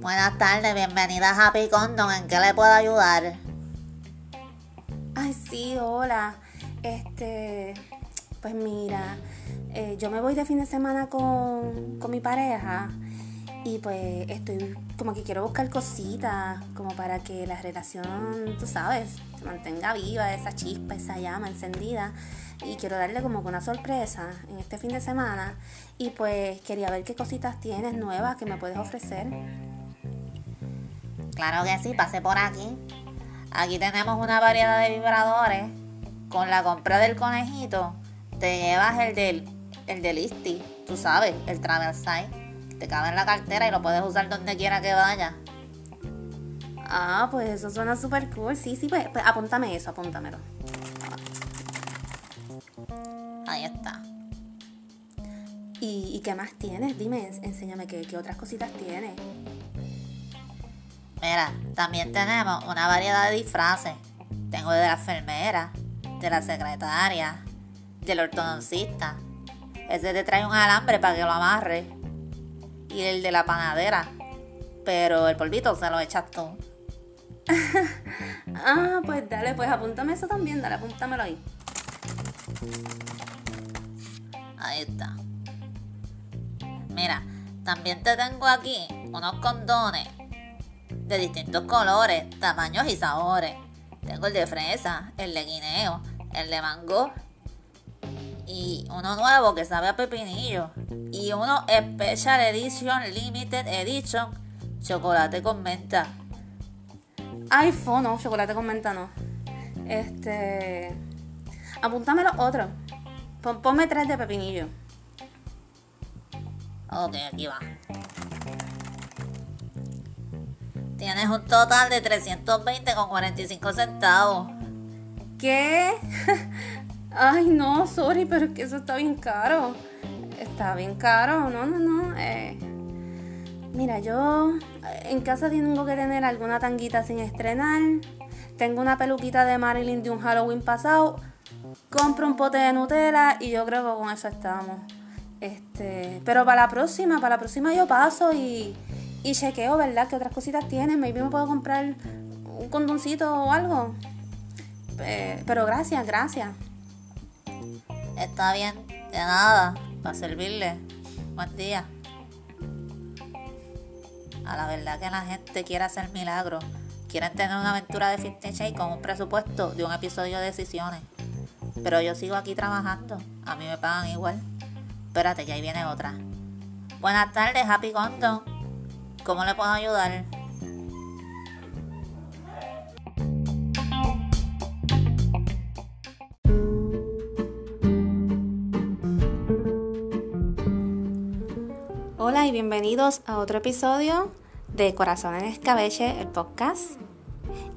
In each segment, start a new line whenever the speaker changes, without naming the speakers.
Buenas tardes, bienvenida a Happy Condom. ¿En qué le puedo ayudar?
Ay, sí, hola. Este, pues mira, eh, yo me voy de fin de semana con, con mi pareja y pues estoy como que quiero buscar cositas como para que la relación, tú sabes, se mantenga viva, esa chispa, esa llama encendida. Y quiero darle como que una sorpresa en este fin de semana. Y pues quería ver qué cositas tienes nuevas que me puedes ofrecer.
Claro que sí, pasé por aquí. Aquí tenemos una variedad de vibradores. Con la compra del conejito, te llevas el del, el del Isti, tú sabes, el Travel Size. Te cabe en la cartera y lo puedes usar donde quiera que vaya.
Ah, pues eso suena súper cool. Sí, sí, pues, pues apúntame eso, apúntamelo.
Ahí está.
¿Y, y qué más tienes? Dime, enséñame qué, qué otras cositas tienes.
Mira, también tenemos una variedad de disfraces. Tengo de la enfermera, de la secretaria, del ortodoncista. Ese te trae un alambre para que lo amarre. Y el de la panadera. Pero el polvito se lo echas tú.
ah, pues dale, pues apúntame eso también, dale, apúntamelo ahí.
Ahí está. Mira, también te tengo aquí unos condones de distintos colores, tamaños y sabores. Tengo el de fresa, el de guineo, el de mango y uno nuevo que sabe a pepinillo y uno Special Edition Limited Edition chocolate con menta.
iPhone, no, chocolate con menta no. Este. Apúntame los otros. Pon- Ponme tres de pepinillo.
Ok, aquí va. Tienes un total de 320 con 45 centavos.
¿Qué? Ay, no, sorry, pero es que eso está bien caro. Está bien caro, no, no, no. eh. Mira, yo eh, en casa tengo que tener alguna tanguita sin estrenar. Tengo una peluquita de Marilyn de un Halloween pasado. Compro un pote de Nutella y yo creo que con eso estamos. Este, pero para la próxima, para la próxima yo paso y, y chequeo, ¿verdad? ¿Qué otras cositas tienen? Maybe me puedo comprar un condoncito o algo. Eh, pero gracias, gracias.
Está bien, de nada, para servirle. Buen día. A la verdad que la gente quiere hacer milagros. Quieren tener una aventura de Fifty Shades con un presupuesto de un episodio de decisiones. Pero yo sigo aquí trabajando. A mí me pagan igual. Espérate, ya ahí viene otra. Buenas tardes, Happy Condom. ¿Cómo le puedo ayudar?
Hola y bienvenidos a otro episodio de Corazón en Escabeche, el podcast.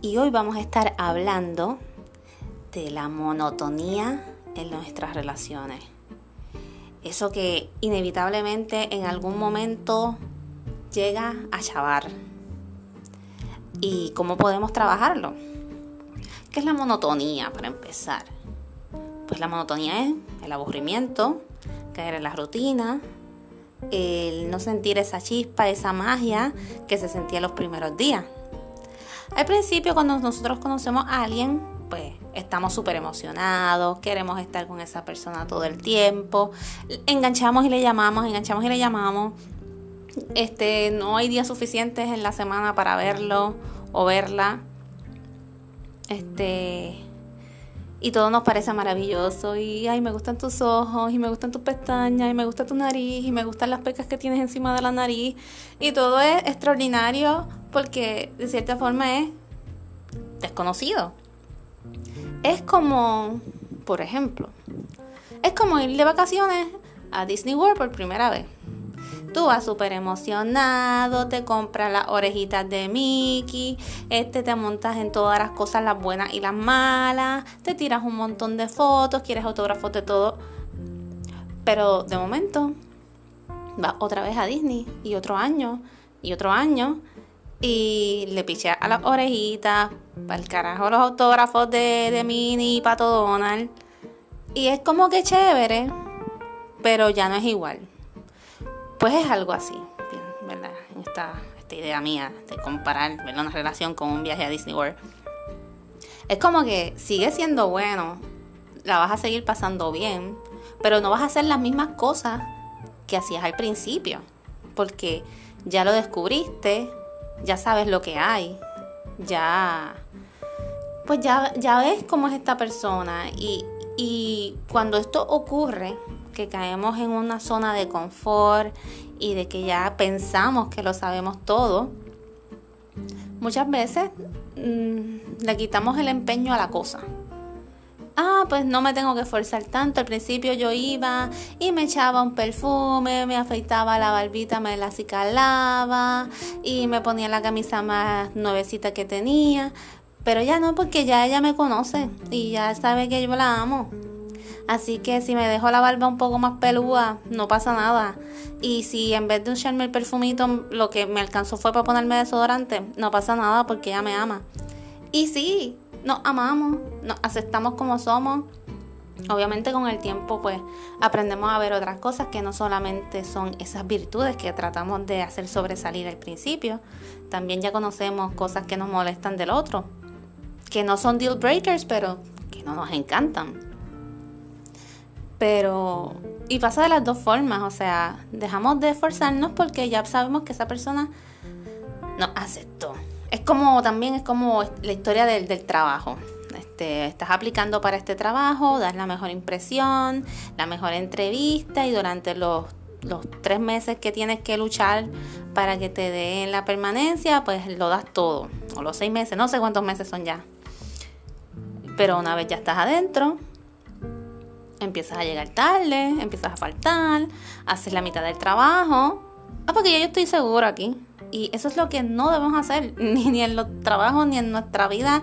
Y hoy vamos a estar hablando de la monotonía en nuestras relaciones. Eso que inevitablemente en algún momento llega a chavar. ¿Y cómo podemos trabajarlo? ¿Qué es la monotonía para empezar? Pues la monotonía es el aburrimiento, caer en la rutina, el no sentir esa chispa, esa magia que se sentía los primeros días. Al principio, cuando nosotros conocemos a alguien, pues estamos súper emocionados, queremos estar con esa persona todo el tiempo, enganchamos y le llamamos, enganchamos y le llamamos. Este, no hay días suficientes en la semana para verlo o verla. Este, y todo nos parece maravilloso y ay me gustan tus ojos y me gustan tus pestañas y me gusta tu nariz y me gustan las pecas que tienes encima de la nariz y todo es extraordinario porque de cierta forma es desconocido. Es como, por ejemplo, es como ir de vacaciones a Disney World por primera vez. Tú vas súper emocionado, te compras las orejitas de Mickey, este, te montas en todas las cosas, las buenas y las malas, te tiras un montón de fotos, quieres autógrafos de todo. Pero de momento vas otra vez a Disney y otro año y otro año y le picheas a las orejitas, para el carajo los autógrafos de, de Minnie y Pato Donald. Y es como que chévere, pero ya no es igual. Pues es algo así, ¿verdad? Esta, esta idea mía de comparar una relación con un viaje a Disney World. Es como que sigue siendo bueno, la vas a seguir pasando bien, pero no vas a hacer las mismas cosas que hacías al principio, porque ya lo descubriste, ya sabes lo que hay, ya pues ya, ya ves cómo es esta persona y, y cuando esto ocurre, que caemos en una zona de confort y de que ya pensamos que lo sabemos todo, muchas veces mm, le quitamos el empeño a la cosa. Ah, pues no me tengo que esforzar tanto. Al principio yo iba y me echaba un perfume, me afeitaba la barbita, me la acicalaba y me ponía la camisa más nuevecita que tenía. Pero ya no, porque ya ella me conoce y ya sabe que yo la amo. Así que si me dejo la barba un poco más pelúa, no pasa nada. Y si en vez de echarme el perfumito, lo que me alcanzó fue para ponerme desodorante, no pasa nada porque ella me ama. Y sí, nos amamos, nos aceptamos como somos. Obviamente con el tiempo pues aprendemos a ver otras cosas que no solamente son esas virtudes que tratamos de hacer sobresalir al principio, también ya conocemos cosas que nos molestan del otro que no son deal breakers, pero que no nos encantan. Pero, y pasa de las dos formas, o sea, dejamos de esforzarnos porque ya sabemos que esa persona nos aceptó. Es como, también es como la historia del, del trabajo. Este, estás aplicando para este trabajo, das la mejor impresión, la mejor entrevista y durante los, los tres meses que tienes que luchar para que te den la permanencia, pues lo das todo. O los seis meses, no sé cuántos meses son ya. Pero una vez ya estás adentro, empiezas a llegar tarde, empiezas a faltar, haces la mitad del trabajo. Ah, porque ya yo estoy seguro aquí. Y eso es lo que no debemos hacer, ni, en los trabajos, ni en nuestra vida,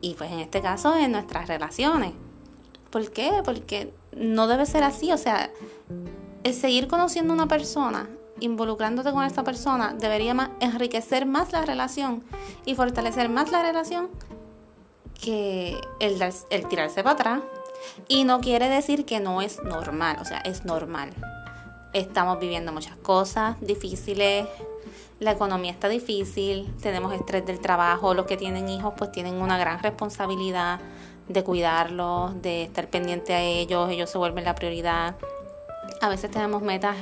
y pues en este caso en nuestras relaciones. ¿Por qué? Porque no debe ser así. O sea, el seguir conociendo a una persona, involucrándote con esta persona, debería enriquecer más la relación y fortalecer más la relación que el, el tirarse para atrás. Y no quiere decir que no es normal, o sea, es normal. Estamos viviendo muchas cosas difíciles, la economía está difícil, tenemos estrés del trabajo, los que tienen hijos pues tienen una gran responsabilidad de cuidarlos, de estar pendiente a ellos, ellos se vuelven la prioridad. A veces tenemos metas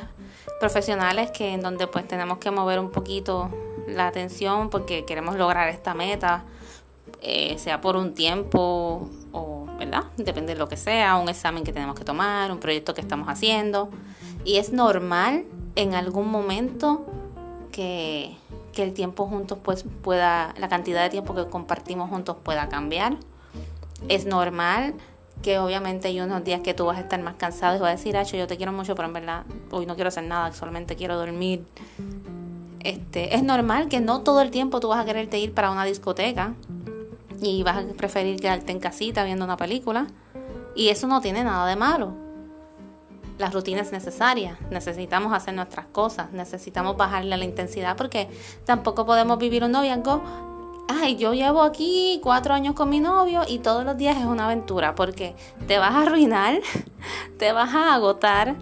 profesionales que en donde pues tenemos que mover un poquito la atención porque queremos lograr esta meta eh, sea por un tiempo o, ¿verdad? Depende de lo que sea, un examen que tenemos que tomar, un proyecto que estamos haciendo. Y es normal en algún momento que, que el tiempo juntos pues pueda, la cantidad de tiempo que compartimos juntos pueda cambiar. Es normal que obviamente hay unos días que tú vas a estar más cansado y vas a decir, Acho, yo te quiero mucho, pero en verdad hoy no quiero hacer nada, solamente quiero dormir. Este, es normal que no todo el tiempo tú vas a quererte ir para una discoteca y vas a preferir quedarte en casita viendo una película. Y eso no tiene nada de malo. La rutina es necesaria, necesitamos hacer nuestras cosas, necesitamos bajarle la intensidad porque tampoco podemos vivir un noviazgo. Ay, yo llevo aquí cuatro años con mi novio y todos los días es una aventura porque te vas a arruinar, te vas a agotar,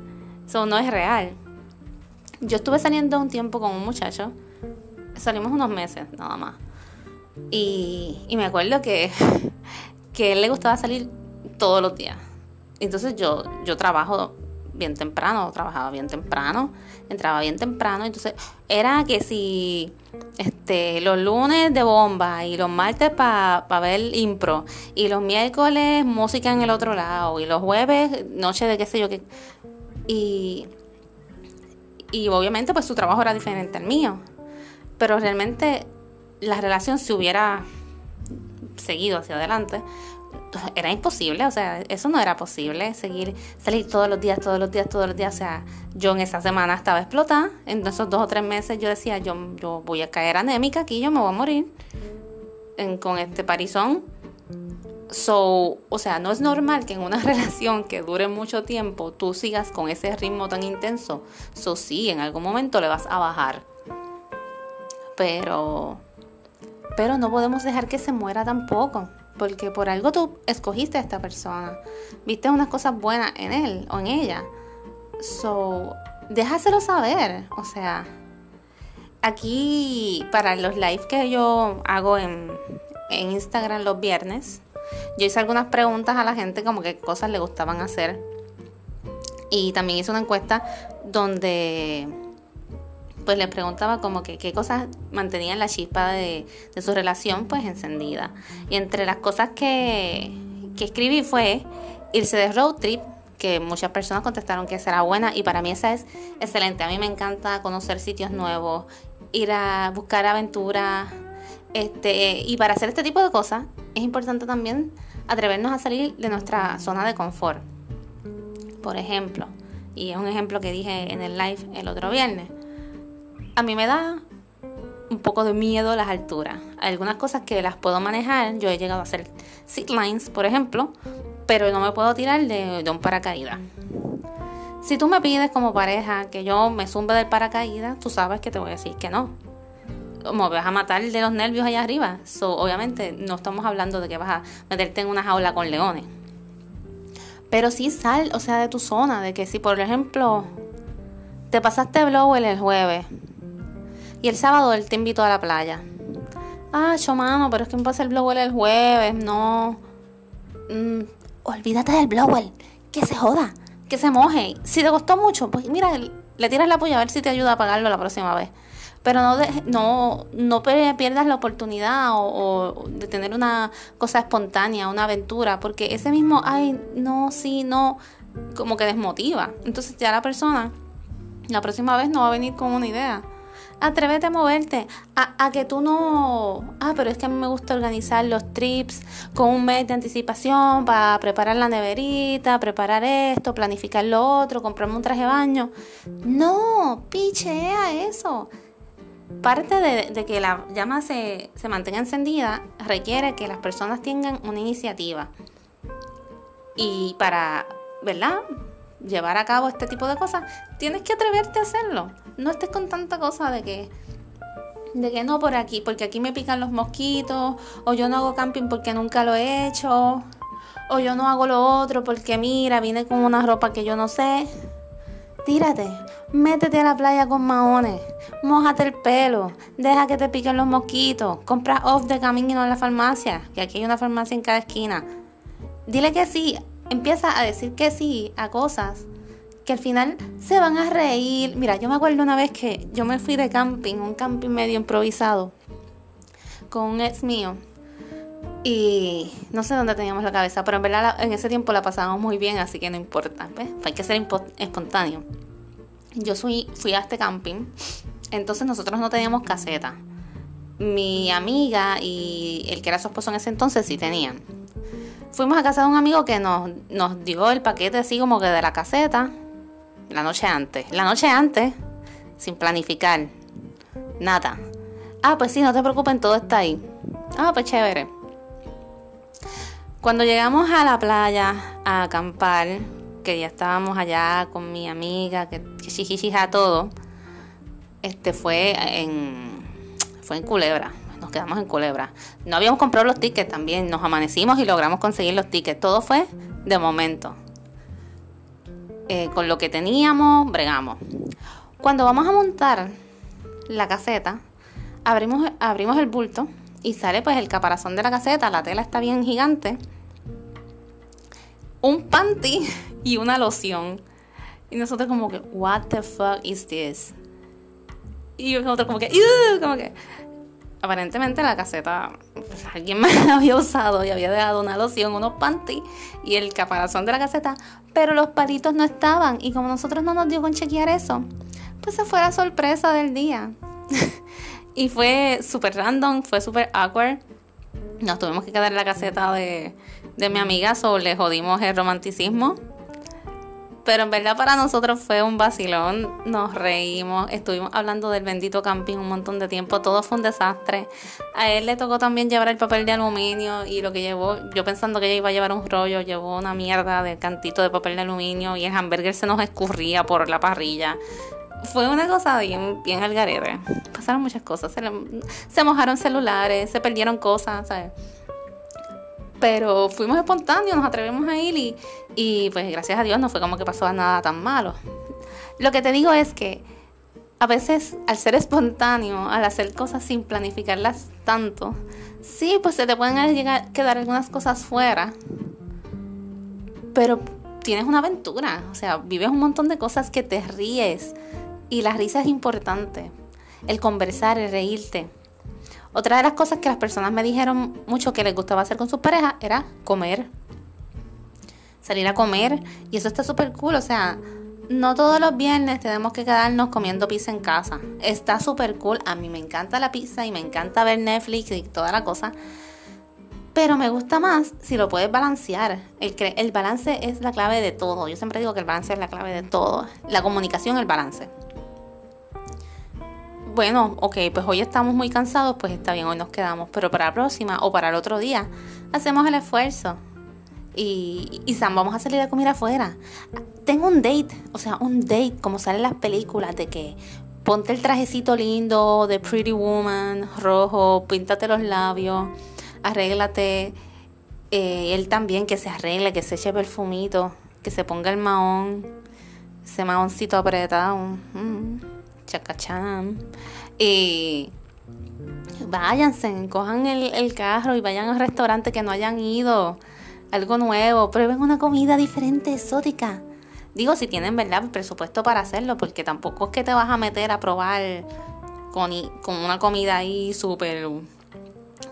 eso no es real. Yo estuve saliendo un tiempo con un muchacho, salimos unos meses nada más y, me acuerdo que, que él le gustaba salir todos los días. Entonces yo, yo trabajo bien temprano, trabajaba bien temprano, entraba bien temprano, entonces era que si este los lunes de bomba y los martes para pa ver impro y los miércoles música en el otro lado y los jueves noche de qué sé yo qué y y obviamente pues su trabajo era diferente al mío, pero realmente la relación se hubiera seguido hacia adelante, era imposible, o sea, eso no era posible, seguir, salir todos los días, todos los días, todos los días, o sea, yo en esa semana estaba explotada, en esos dos o tres meses yo decía, yo, yo voy a caer anémica aquí, yo me voy a morir con este parizón. So, o sea, no es normal que en una relación que dure mucho tiempo tú sigas con ese ritmo tan intenso. So, sí, en algún momento le vas a bajar. Pero pero no podemos dejar que se muera tampoco. Porque por algo tú escogiste a esta persona. Viste unas cosas buenas en él o en ella. So, déjaselo saber. O sea, aquí para los lives que yo hago en, en Instagram los viernes, yo hice algunas preguntas a la gente como que cosas le gustaban hacer. Y también hice una encuesta donde pues les preguntaba como que qué cosas mantenían la chispa de, su relación pues encendida. Y entre las cosas que, que escribí fue irse de road trip, que muchas personas contestaron que será buena y para mí esa es excelente. A mí me encanta conocer sitios nuevos, ir a buscar aventuras. Este, y para hacer este tipo de cosas es importante también atrevernos a salir de nuestra zona de confort. Por ejemplo, y es un ejemplo que dije en el live el otro viernes, a mí me da un poco de miedo las alturas. algunas cosas que las puedo manejar, yo he llegado a hacer zip lines, por ejemplo, pero no me puedo tirar de, un paracaídas. Si tú me pides como pareja que yo me zumbe del paracaídas, tú sabes que te voy a decir que no. Me vas a matar de los nervios allá arriba. obviamente no estamos hablando de que vas a meterte en una jaula con leones. Pero sí sal, o sea, de tu zona, de que si por ejemplo te pasaste blower el jueves y el sábado él te invitó a la playa. Ah, yo mano, pero es que me pasa el blower el jueves, no. Mm, olvídate del blower, que se joda, que se moje. Si te costó mucho, pues mira, le tiras la polla a ver si te ayuda a pagarlo la próxima vez. Pero no, no, no pierdas la oportunidad de tener una cosa espontánea, una aventura, porque ese mismo, ay, no, sí, no, como que desmotiva. Entonces ya la persona, la próxima vez no va a venir con una idea. Atrévete a moverte, a, que tú no... Ah, pero es que a mí me gusta organizar los trips con un mes de anticipación para preparar la neverita, preparar esto, planificar lo otro, comprarme un traje de baño. No, pichea eso parte de, que la llama se, se, mantenga encendida requiere que las personas tengan una iniciativa. Y para, ¿verdad? Llevar a cabo este tipo de cosas, tienes que atreverte a hacerlo. No estés con tanta cosa de que, de que no por aquí, porque aquí me pican los mosquitos, o yo no hago camping porque nunca lo he hecho, o yo no hago lo otro porque mira, vine con una ropa que yo no sé. Tírate, métete a la playa con maones, mojate el pelo, deja que te piquen los mosquitos, compra off de camino en la farmacia, que aquí hay una farmacia en cada esquina. Dile que sí, empieza a decir que sí a cosas que al final se van a reír. Mira, yo me acuerdo una vez que yo me fui de camping, un camping medio improvisado, con un ex mío. Y no sé dónde teníamos la cabeza, pero en verdad en ese tiempo la pasábamos muy bien, así que no importa. Hay que ser espontáneo. Yo fui, fui a este camping, entonces nosotros no teníamos caseta. Mi amiga y el que era su esposo en ese entonces sí tenían. Fuimos a casa de un amigo que nos, nos dio el paquete así como que de la caseta la noche antes. La noche antes, sin planificar. Nada. Ah, pues sí, no te preocupes, todo está ahí. Ah, pues chévere. Cuando llegamos a la playa a acampar, que ya estábamos allá con mi amiga, que, que todo, este fue en fue en Culebra. Quedamos en Culebra. No habíamos comprado los tickets también, nos amanecimos y logramos conseguir los tickets. Todo fue de momento. Eh, con lo que teníamos, bregamos. Cuando vamos a montar la caseta, abrimos, abrimos el bulto y sale pues el caparazón de la caseta, la tela está bien gigante, un panty y una loción. Y nosotros como que, what the fuck is this? Y nosotros como que, como que, aparentemente la caseta pues, alguien me la había usado y había dejado una loción, unos panty y el caparazón de la caseta, pero los palitos no estaban y como nosotros no nos dio con chequear eso, pues se fue la sorpresa del día. Y fue súper random, fue súper awkward. Nos tuvimos que quedar en la caseta de, mi amiga, sobre le jodimos el romanticismo. Pero en verdad para nosotros fue un vacilón, nos reímos, estuvimos hablando del bendito camping un montón de tiempo, todo fue un desastre. A él le tocó también llevar el papel de aluminio y lo que llevó, yo pensando que ella iba a llevar un rollo, llevó una mierda de cantito de papel de aluminio y el hamburger se nos escurría por la parrilla fue una cosa bien, bien al garete. Pasaron muchas cosas. Se, mojaron celulares, se perdieron cosas, ¿sabes? Pero fuimos espontáneos, nos atrevimos a ir y, y pues gracias a Dios no fue como que pasó nada tan malo. Lo que te digo es que a veces al ser espontáneo, al hacer cosas sin planificarlas tanto, sí, pues se te pueden llegar, quedar algunas cosas fuera, pero tienes una aventura, o sea, vives un montón de cosas que te ríes y la risa es importante, el conversar, el reírte. Otra de las cosas que las personas me dijeron mucho que les gustaba hacer con sus parejas era comer. Salir a comer y eso está súper cool, o sea, no todos los viernes tenemos que quedarnos comiendo pizza en casa. Está súper cool, a mí me encanta la pizza y me encanta ver Netflix y toda la cosa. Pero me gusta más si lo puedes balancear. El, el balance es la clave de todo. Yo siempre digo que el balance es la clave de todo. La comunicación, el balance. Bueno, ok, pues hoy estamos muy cansados, pues está bien, hoy nos quedamos. Pero para la próxima o para el otro día, hacemos el esfuerzo. Y, y Sam, vamos a salir a comer afuera. Tengo un date, o sea, un date, como salen las películas, de que ponte el trajecito lindo de Pretty Woman, rojo, píntate los labios arréglate. Eh, él también que se arregle, que se eche perfumito, que se ponga el mahón, ese mahoncito apretado, mm, chacachán. Y váyanse, cojan el, carro y vayan al restaurante que no hayan ido, algo nuevo, prueben una comida diferente, exótica. Digo, si tienen, ¿verdad?, presupuesto para hacerlo, porque tampoco es que te vas a meter a probar con, con una comida ahí súper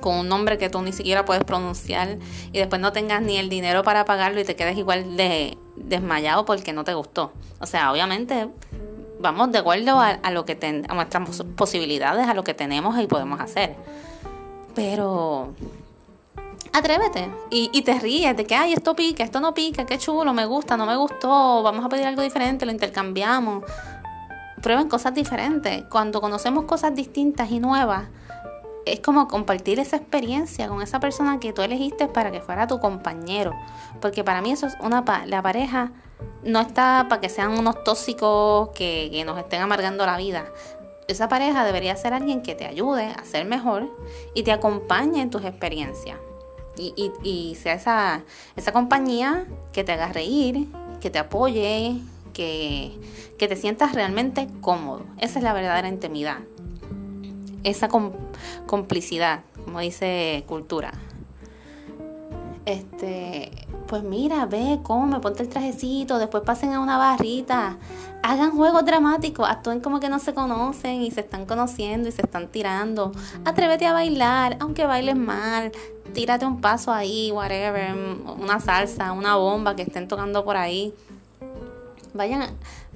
con un nombre que tú ni siquiera puedes pronunciar y después no tengas ni el dinero para pagarlo y te quedes igual de desmayado porque no te gustó. O sea, obviamente vamos de acuerdo a, lo que a nuestras posibilidades, a lo que tenemos y podemos hacer. Pero atrévete y, y, te ríes de que, ay, esto pica, esto no pica, qué chulo, me gusta, no me gustó, vamos a pedir algo diferente, lo intercambiamos. Prueben cosas diferentes. Cuando conocemos cosas distintas y nuevas, es como compartir esa experiencia con esa persona que tú elegiste para que fuera tu compañero. Porque para mí eso es una la pareja no está para que sean unos tóxicos que, que nos estén amargando la vida. Esa pareja debería ser alguien que te ayude a ser mejor y te acompañe en tus experiencias. Y, y, y sea esa, esa compañía que te haga reír, que te apoye, que, que te sientas realmente cómodo. Esa es la verdadera intimidad esa complicidad, como dice cultura. Este, pues mira, ve, come, ponte el trajecito, después pasen a una barrita, hagan juegos dramáticos, actúen como que no se conocen y se están conociendo y se están tirando. Atrévete a bailar, aunque bailes mal, tírate un paso ahí, whatever, una salsa, una bomba que estén tocando por ahí. Vayan,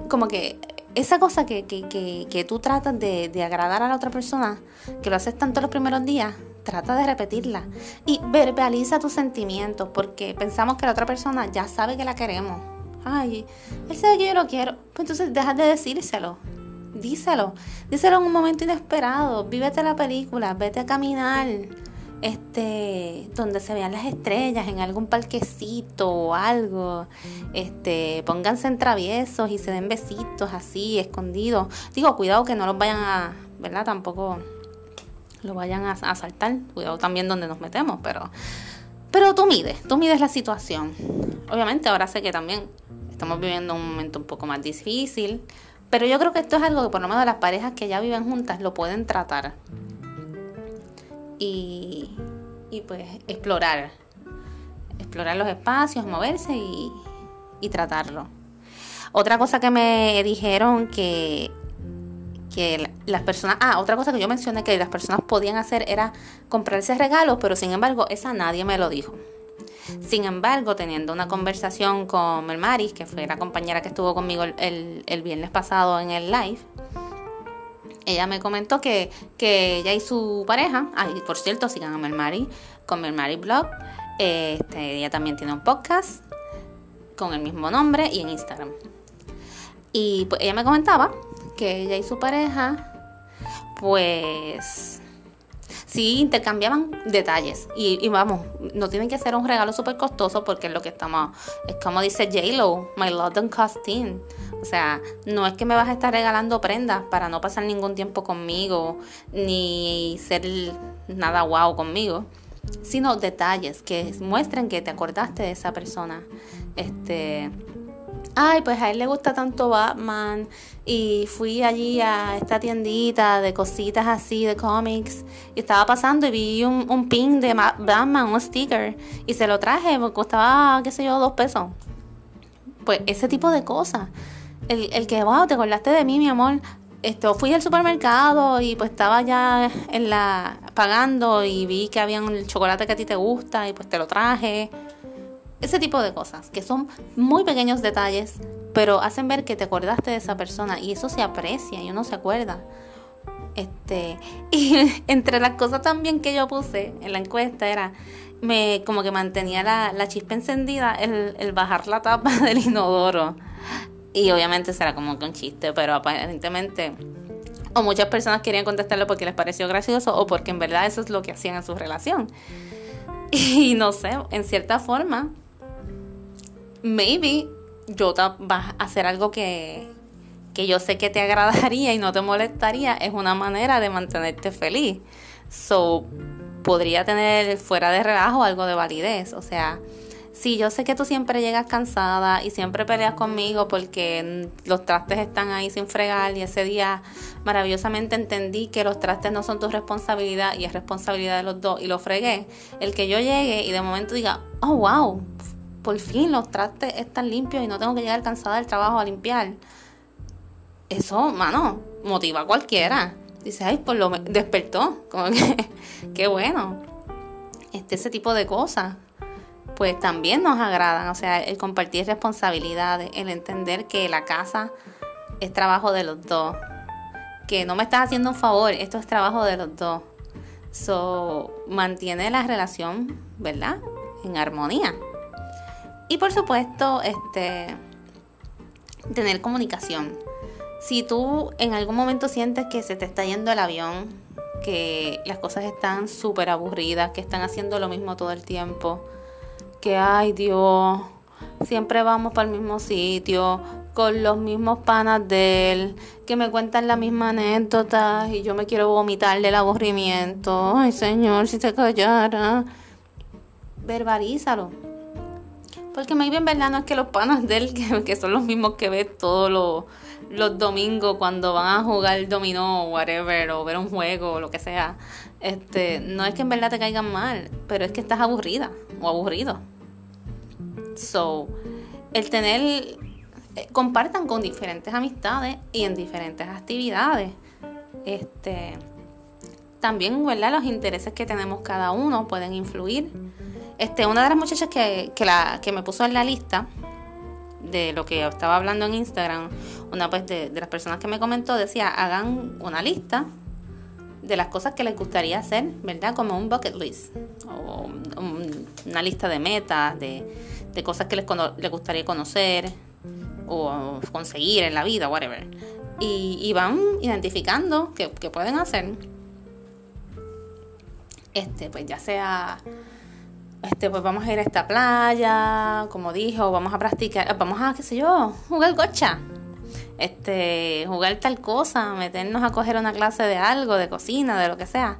como que esa cosa que, que, que, que tú tratas de, de, agradar a la otra persona, que lo haces tanto los primeros días, trata de repetirla y verbaliza tus sentimientos porque pensamos que la otra persona ya sabe que la queremos. Ay, él sabe que yo lo quiero. Pues entonces deja de decírselo. Díselo. Díselo en un momento inesperado. Vívete la película. Vete a caminar este, donde se vean las estrellas, en algún parquecito o algo, este, pónganse en traviesos y se den besitos así, escondidos. Digo, cuidado que no los vayan a, ¿verdad? Tampoco lo vayan a, a saltar, cuidado también donde nos metemos, pero, pero tú mides, tú mides la situación. Obviamente ahora sé que también estamos viviendo un momento un poco más difícil, pero yo creo que esto es algo que por lo menos las parejas que ya viven juntas lo pueden tratar y, pues explorar, explorar los espacios, moverse y, tratarlo. Otra cosa que me dijeron que, que las personas, ah, otra cosa que yo mencioné que las personas podían hacer era comprarse regalos, pero sin embargo esa nadie me lo dijo. Sin embargo, teniendo una conversación con Melmaris, que fue la compañera que estuvo conmigo el, el viernes pasado en el live, ella me comentó que, que ella y su pareja, ay, por cierto, sigan a Melmari con Melmari Blog. Este, ella también tiene un podcast con el mismo nombre y en Instagram. Y pues ella me comentaba que ella y su pareja, pues sí intercambiaban detalles. Y, vamos, no tienen que ser un regalo súper costoso porque es lo que estamos, es como dice J-Lo, my London costume. O sea, no es que me vas a estar regalando prendas para no pasar ningún tiempo conmigo, ni ser nada guau conmigo. sino detalles que muestren que te acordaste de esa persona. Este, ay, pues a él le gusta tanto Batman y fui allí a esta tiendita de cositas así, de cómics, y estaba pasando y vi un, un pin de Batman, un sticker, y se lo traje, porque costaba, qué sé yo, dos pesos. Pues ese tipo de cosas. El, el que, wow, te acordaste de mí, mi amor. Esto, fui al supermercado y pues estaba ya en la pagando y vi que había un chocolate que a ti te gusta y pues te lo traje. Ese tipo de cosas, que son muy pequeños detalles, pero hacen ver que te acordaste de esa persona y eso se aprecia y uno se acuerda. Este, y entre las cosas también que yo puse en la encuesta era me como que mantenía la, la chispa encendida el, el, bajar la tapa del inodoro. Y obviamente será como que un chiste, pero aparentemente o muchas personas querían contestarlo porque les pareció gracioso o porque en verdad eso es lo que hacían en su relación. Y no sé, en cierta forma maybe yo vas a hacer algo que, que yo sé que te agradaría y no te molestaría, es una manera de mantenerte feliz. So, podría tener fuera de relajo algo de validez. O sea, si yo sé que tú siempre llegas cansada y siempre peleas conmigo porque los trastes están ahí sin fregar y ese día maravillosamente entendí que los trastes no son tu responsabilidad y es responsabilidad de los dos y lo fregué, el que yo llegue y de momento diga, oh wow, por fin los trastes están limpios y no tengo que llegar cansada del trabajo a limpiar. Eso, mano, motiva a cualquiera. Dice, ay, por lo despertó. Como que, qué bueno. Este, ese tipo de cosas, pues también nos agradan. O sea, el compartir responsabilidades, el entender que la casa es trabajo de los dos. Que no me estás haciendo un favor, esto es trabajo de los dos. So, mantiene la relación, ¿verdad? En armonía. Y por supuesto, este, tener comunicación. Si tú en algún momento sientes que se te está yendo el avión, que las cosas están súper aburridas, que están haciendo lo mismo todo el tiempo, que ay Dios, siempre vamos para el mismo sitio, con los mismos panas de él, que me cuentan la misma anécdota y yo me quiero vomitar del aburrimiento. Ay Señor, si te callara. Verbalízalo porque maybe en verdad no es que los panas de él, que, son los mismos que ves todos los, los domingos cuando van a jugar dominó whatever, o ver un juego o lo que sea, este, no es que en verdad te caigan mal, pero es que estás aburrida o aburrido. So, el tener, eh, compartan con diferentes amistades y en diferentes actividades. Este, también, ¿verdad? Los intereses que tenemos cada uno pueden influir este, una de las muchachas que, la, que me puso en la lista de lo que estaba hablando en Instagram, una pues de, las personas que me comentó decía, hagan una lista de las cosas que les gustaría hacer, ¿verdad? Como un bucket list o una lista de metas, de, cosas que les, les, gustaría conocer o conseguir en la vida, whatever. Y, van identificando qué, qué pueden hacer. Este, pues ya sea este, pues vamos a ir a esta playa, como dijo, vamos a practicar, vamos a, qué sé yo, jugar gocha, este, jugar tal cosa, meternos a coger una clase de algo, de cocina, de lo que sea.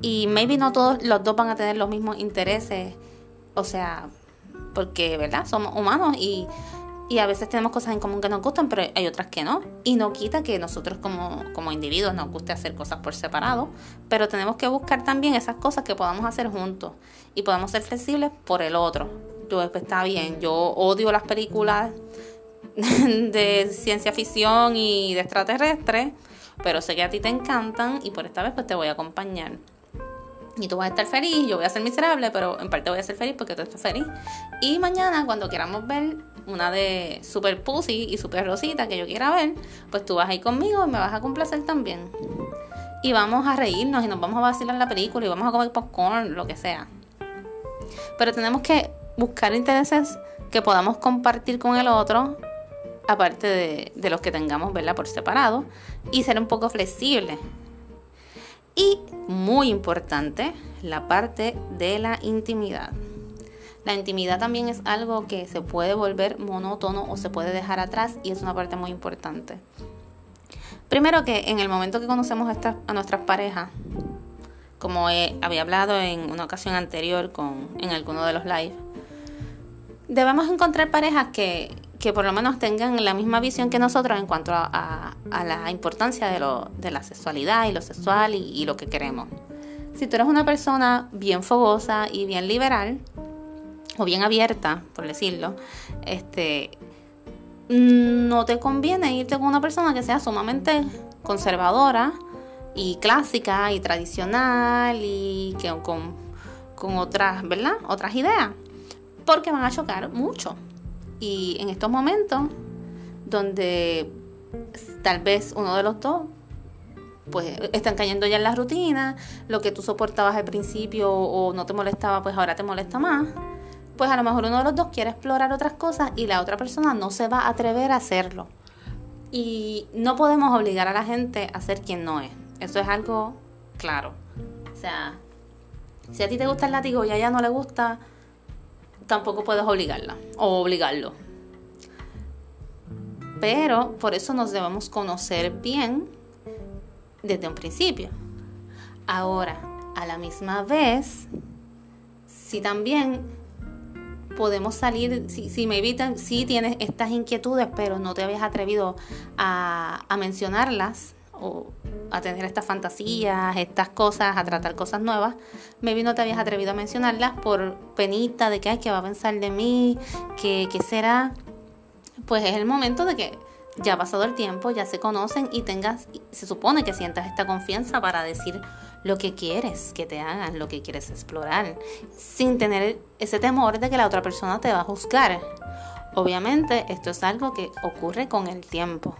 Y maybe no todos los dos van a tener los mismos intereses, o sea, porque, ¿verdad? Somos humanos y y a veces tenemos cosas en común que nos gustan, pero hay otras que no. Y no quita que nosotros como, como individuos nos guste hacer cosas por separado, pero tenemos que buscar también esas cosas que podamos hacer juntos y podamos ser flexibles por el otro. Yo, pues, está bien, yo odio las películas de ciencia ficción y de extraterrestres, pero sé que a ti te encantan y por esta vez pues te voy a acompañar. Y tú vas a estar feliz, yo voy a ser miserable, pero en parte voy a ser feliz porque tú estás feliz. Y mañana, cuando queramos ver una de Super Pussy y Super Rosita que yo quiera ver, pues tú vas ahí conmigo y me vas a complacer también. Y vamos a reírnos y nos vamos a vacilar la película y vamos a comer popcorn, lo que sea. Pero tenemos que buscar intereses que podamos compartir con el otro, aparte de, los que tengamos, ¿verdad? Por separado, y ser un poco flexibles. Y muy importante, la parte de la intimidad. La intimidad también es algo que se puede volver monótono o se puede dejar atrás y es una parte muy importante. Primero que en el momento que conocemos a, nuestras parejas, como había hablado en una ocasión anterior con, en alguno de los live, debemos encontrar parejas que, que por lo menos tengan la misma visión que nosotros en cuanto a, la importancia de, lo, de, la sexualidad y lo sexual y, lo que queremos. Si tú eres una persona bien fogosa y bien liberal, o bien abierta, por decirlo, este, no te conviene irte con una persona que sea sumamente conservadora y clásica y tradicional y que con, con otras, ¿verdad? Otras ideas. Porque van a chocar mucho. Y en estos momentos, donde tal vez uno de los dos, pues están cayendo ya en la rutina, lo que tú soportabas al principio o no te molestaba, pues ahora te molesta más, pues a lo mejor uno de los dos quiere explorar otras cosas y la otra persona no se va a atrever a hacerlo. Y no podemos obligar a la gente a ser quien no es. Eso es algo claro. O sea, si a ti te gusta el látigo y a ella no le gusta, tampoco puedes obligarla o obligarlo. Pero por eso nos debemos conocer bien desde un principio. Ahora, a la misma vez, si también podemos salir, si, me evitan, si tienes estas inquietudes, pero no te habías atrevido a, a mencionarlas, o a tener estas fantasías, estas cosas, a tratar cosas nuevas, maybe no te habías atrevido a mencionarlas por penita de que, ay, ¿qué va a pensar de mí? ¿Qué, ¿Qué será? Pues es el momento de que ya ha pasado el tiempo, ya se conocen y tengas, se supone que sientas esta confianza para decir lo que quieres que te hagan, lo que quieres explorar, sin tener ese temor de que la otra persona te va a juzgar. Obviamente esto es algo que ocurre con el tiempo.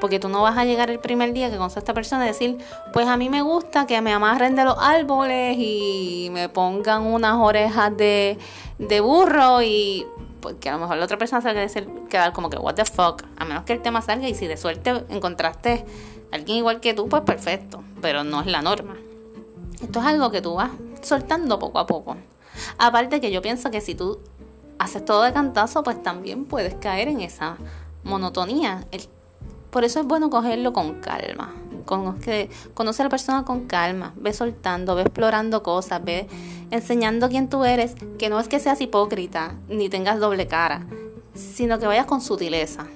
Porque tú no vas a llegar el primer día que conoces a esta persona y decir, pues a mí me gusta que me amarren de los árboles y me pongan unas orejas de, de burro y pues que a lo mejor la otra persona se va a quedar como que, what the fuck, a menos que el tema salga y si de suerte encontraste a alguien igual que tú, pues perfecto, pero no es la norma. Esto es algo que tú vas soltando poco a poco. Aparte que yo pienso que si tú haces todo de cantazo, pues también puedes caer en esa monotonía. El por eso es bueno cogerlo con calma. Conoce, conoce a la persona con calma, ve soltando, ve explorando cosas, ve enseñando quién tú eres, que no es que seas hipócrita ni tengas doble cara, sino que vayas con sutileza.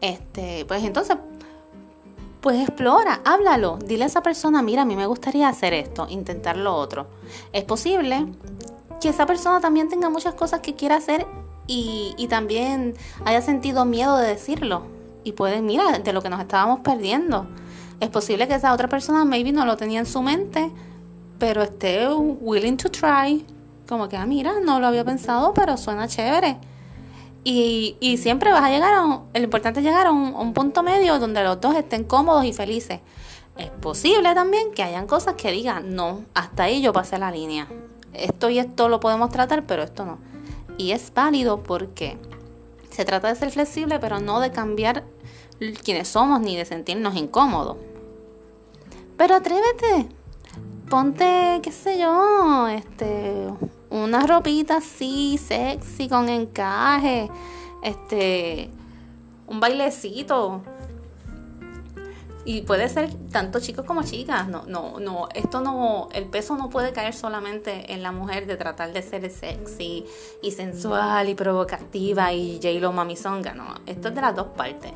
Este, pues entonces, pues explora, háblalo, dile a esa persona, mira, a mí me gustaría hacer esto, intentar lo otro. Es posible que esa persona también tenga muchas cosas que quiera hacer y, también haya sentido miedo de decirlo. Y puede, mira, de lo que nos estábamos perdiendo. Es posible que esa otra persona maybe no lo tenía en su mente, pero esté willing to try. Como que, ah, mira, no lo había pensado, pero suena chévere. Y, y siempre vas a llegar a un, el importante es llegar a un, a un punto medio donde los dos estén cómodos y felices. Es posible también que hayan cosas que digan, no, hasta ahí yo pasé la línea. Esto y esto lo podemos tratar, pero esto no. Y es válido porque se trata de ser flexible, pero no de cambiar quienes somos ni de sentirnos incómodos. Pero atrévete, ponte, qué sé yo, este, una ropita así, sexy, con encaje, este, un bailecito, y puede ser tanto chicos como chicas. No, no, no, esto no, el peso no puede caer solamente en la mujer de tratar de ser sexy y sensual y provocativa y J-Lo mamizonga. No, esto es de las dos partes.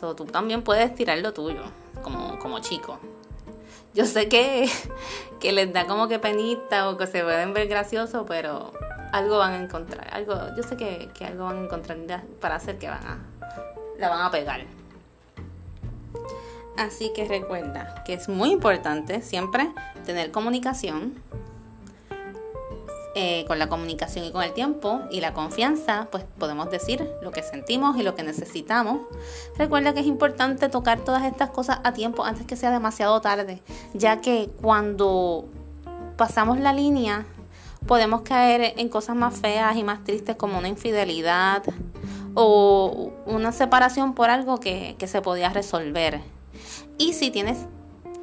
So, tú también puedes tirar lo tuyo como, como chico. Yo sé que, que les da como que penita o que se pueden ver graciosos, pero algo van a encontrar. Algo, yo sé que, que algo van a encontrar para hacer que van a, la van a pegar. Así que recuerda que es muy importante siempre tener comunicación. Eh, con la comunicación y con el tiempo y la confianza, pues podemos decir lo que sentimos y lo que necesitamos. Recuerda que es importante tocar todas estas cosas a tiempo antes que sea demasiado tarde, ya que cuando pasamos la línea podemos caer en cosas más feas y más tristes como una infidelidad o una separación por algo que, que se podía resolver. Y si tienes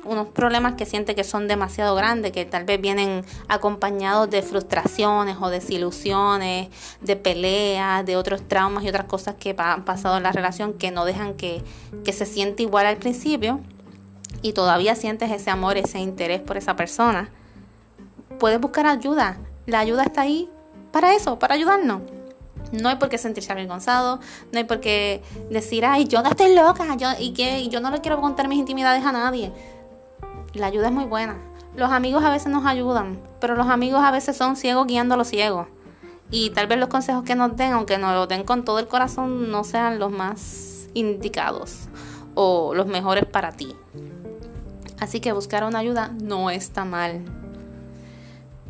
unos problemas que sientes que son demasiado grandes, que tal vez vienen acompañados de frustraciones o desilusiones, de peleas, de otros traumas y otras cosas que han pasado en la relación que no dejan que, que se siente igual al principio, y todavía sientes ese amor, ese interés por esa persona, puedes buscar ayuda. La ayuda está ahí para eso, para ayudarnos. No hay por qué sentirse avergonzado, no hay por qué decir, ay, yo no estoy loca, yo, y que yo no le quiero contar mis intimidades a nadie. La ayuda es muy buena. Los amigos a veces nos ayudan, pero los amigos a veces son ciegos guiando a los ciegos. Y tal vez los consejos que nos den, aunque nos los den con todo el corazón, no sean los más indicados o los mejores para ti. Así que buscar una ayuda no está mal.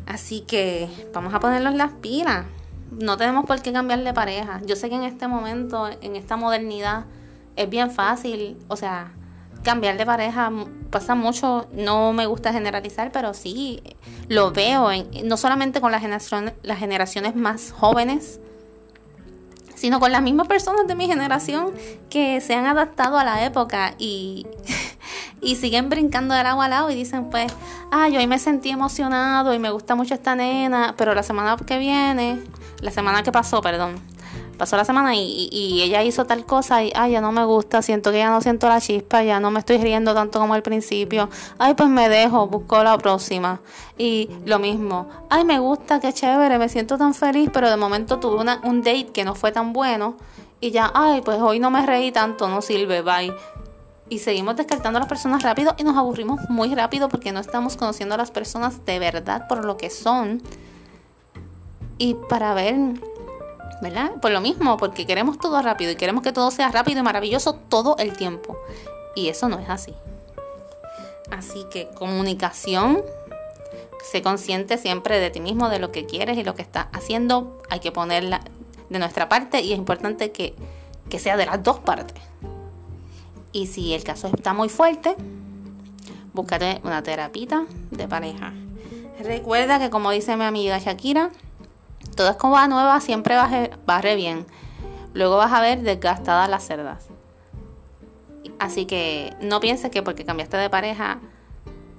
Así que vamos a ponernos las pilas. No tenemos por qué cambiar de pareja. Yo sé que en este momento, en esta modernidad, es bien fácil, o sea, cambiar de pareja pasa mucho, no me gusta generalizar, pero sí lo veo, no solamente con las generaciones, más jóvenes, sino con las mismas personas de mi generación que se han adaptado a la época y, y siguen brincando del agua al lado y dicen pues, yo hoy me sentí emocionado y me gusta mucho esta nena, pero la semana que viene, la semana que pasó, perdón, pasó la semana y, ella hizo tal cosa y, ay, ya no me gusta, siento que ya no siento la chispa, ya no me estoy riendo tanto como al principio, ay, pues me dejo, busco la próxima. Y lo mismo, ay, me gusta, qué chévere, me siento tan feliz, pero de momento tuve una, un date que no fue tan bueno y ya, ay, pues hoy no me reí tanto, no sirve, bye. Y seguimos descartando a las personas rápido y nos aburrimos muy rápido porque no estamos conociendo a las personas de verdad por lo que son. Y para ver ¿verdad? Por lo mismo, porque queremos todo rápido y queremos que todo sea rápido y maravilloso todo el tiempo. Y eso no es así. Así que comunicación, sé consciente siempre de ti mismo, de lo que quieres y lo que estás haciendo. Hay que ponerla de nuestra parte y es importante que, que sea de las dos partes. Y si el caso está muy fuerte, búscate una terapita de pareja. Recuerda que como dice mi amiga Shakira, Toda escoba nueva siempre barre, bien. Luego vas a ver desgastadas las cerdas. Así que no pienses que porque cambiaste de pareja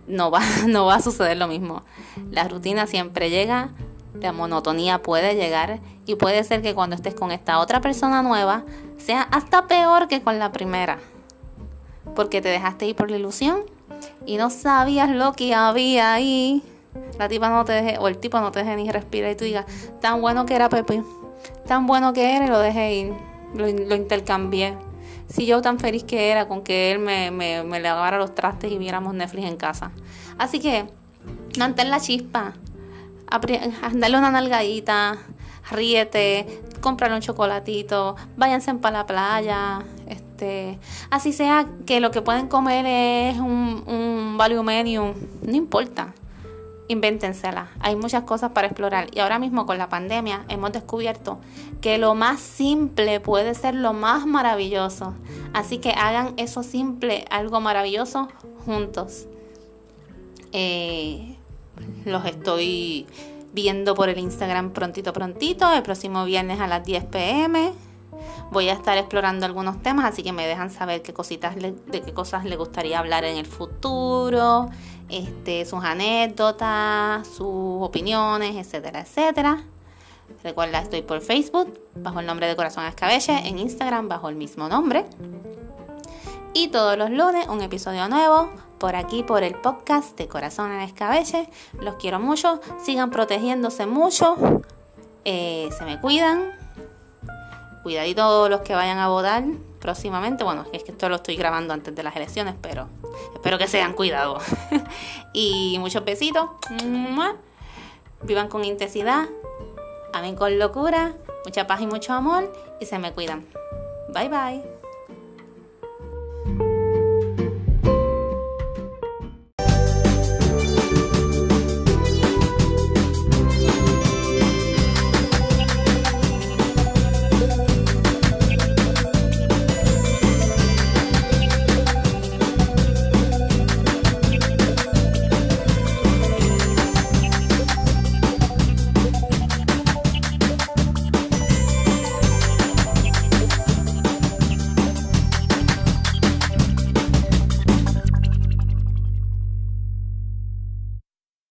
no va, no va a suceder lo mismo. La rutina siempre llega, la monotonía puede llegar y puede ser que cuando estés con esta otra persona nueva sea hasta peor que con la primera. Porque te dejaste ir por la ilusión y no sabías lo que había ahí la tipa no te deje, o el tipo no te deje ni respirar y tú digas, tan bueno que era Pepe, tan bueno que era y lo dejé ir, lo, intercambié. Si yo tan feliz que era con que él me, me, me los trastes y viéramos Netflix en casa. Así que, mantén la chispa, dale una nalgadita, ríete, cómprale un chocolatito, váyanse para la playa, este, así sea que lo que pueden comer es un, un value menu, no importa invéntensela. Hay muchas cosas para explorar. Y ahora mismo con la pandemia hemos descubierto que lo más simple puede ser lo más maravilloso. Así que hagan eso simple, algo maravilloso juntos. Eh, los estoy viendo por el Instagram prontito, prontito. El próximo viernes a las 10 pm. Voy a estar explorando algunos temas, así que me dejan saber qué cositas de qué cosas les gustaría hablar en el futuro este, sus anécdotas, sus opiniones, etcétera, etcétera. Recuerda, estoy por Facebook bajo el nombre de Corazón Escabeche, en Instagram bajo el mismo nombre. Y todos los lunes un episodio nuevo por aquí por el podcast de Corazón en Escabeche. Los quiero mucho, sigan protegiéndose mucho, eh, se me cuidan. Cuidadito los que vayan a votar próximamente. Bueno, es que esto lo estoy grabando antes de las elecciones, pero espero que sean cuidado. y muchos besitos. Vivan con intensidad. Amen con locura. Mucha paz y mucho amor. Y se me cuidan. Bye bye.